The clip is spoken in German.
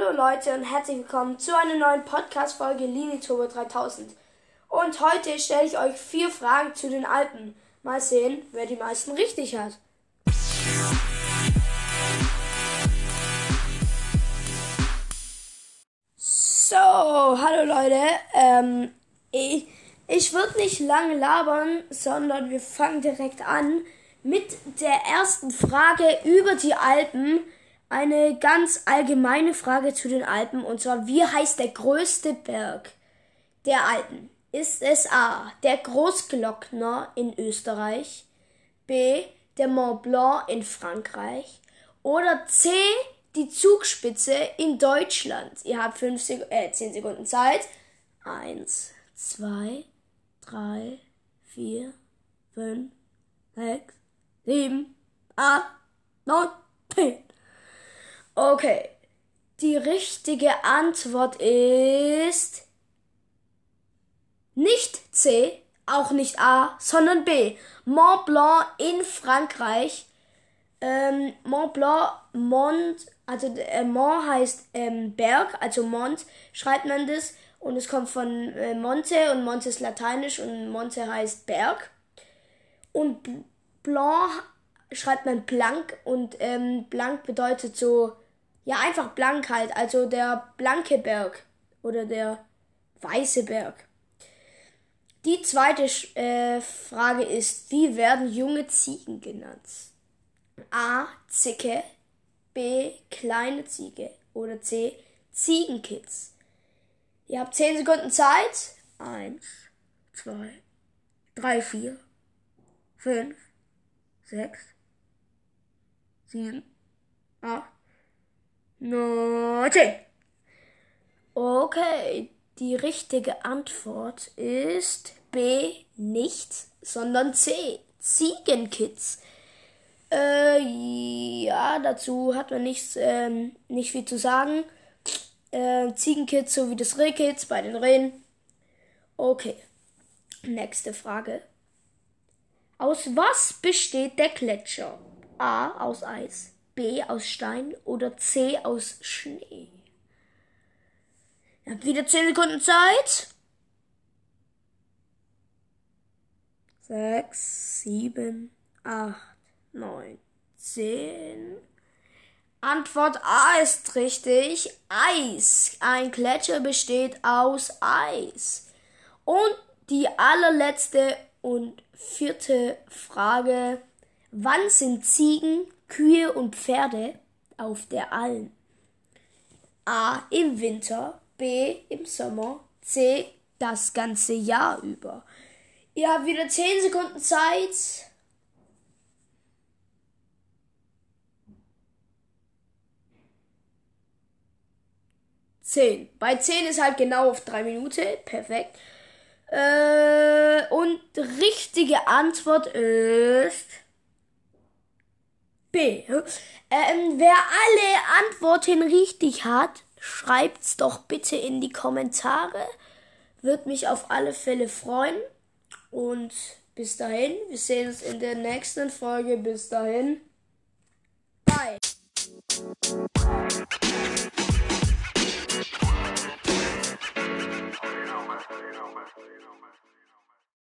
Hallo Leute und herzlich willkommen zu einer neuen Podcast-Folge Lini Turbo 3000. Und heute stelle ich euch vier Fragen zu den Alpen. Mal sehen, wer die meisten richtig hat. So, hallo Leute. Ähm, ich, ich würde nicht lange labern, sondern wir fangen direkt an mit der ersten Frage über die Alpen eine ganz allgemeine Frage zu den Alpen und zwar, wie heißt der größte Berg der Alpen? Ist es A, der Großglockner in Österreich, B, der Mont Blanc in Frankreich oder C, die Zugspitze in Deutschland? Ihr habt fünf Sek äh, 10 Sekunden Zeit. Eins, zwei, drei, vier, fünf, sechs, sieben, acht, neun, zehn. Okay. Die richtige Antwort ist nicht C, auch nicht A, sondern B. Mont Blanc in Frankreich. Ähm, Mont Blanc, Mont, also äh, Mont heißt ähm, Berg, also Mont schreibt man das und es kommt von äh, Monte und Monte ist lateinisch und Monte heißt Berg. Und Blanc schreibt man blank und ähm, blank bedeutet so ja, einfach blank halt. Also der blanke Berg oder der weiße Berg. Die zweite äh, Frage ist, wie werden junge Ziegen genannt? A. Zicke, B. Kleine Ziege oder C. Ziegenkids. Ihr habt 10 Sekunden Zeit. 1, 2, 3, 4, 5, 6, 7, 8, 19. Okay, die richtige Antwort ist B, nicht, sondern C, Ziegenkids. Äh, ja, dazu hat man nichts, ähm, nicht viel zu sagen. Äh, Ziegenkids sowie das Rehkids bei den Rehen. Okay, nächste Frage. Aus was besteht der Gletscher? A, aus Eis. Aus Stein oder C aus Schnee? Ihr habt wieder 10 Sekunden Zeit. 6, 7, 8, 9, 10. Antwort A ist richtig. Eis. Ein Gletscher besteht aus Eis. Und die allerletzte und vierte Frage. Wann sind Ziegen Kühe und Pferde auf der Alm. A. Im Winter, B. Im Sommer, C. Das ganze Jahr über. Ihr habt wieder 10 Sekunden Zeit. Zehn. Bei zehn ist halt genau auf drei Minuten. Perfekt. Äh, und richtige Antwort ist B. Ähm, wer alle Antworten richtig hat, schreibt's doch bitte in die Kommentare. Wird mich auf alle Fälle freuen. Und bis dahin, wir sehen uns in der nächsten Folge. Bis dahin.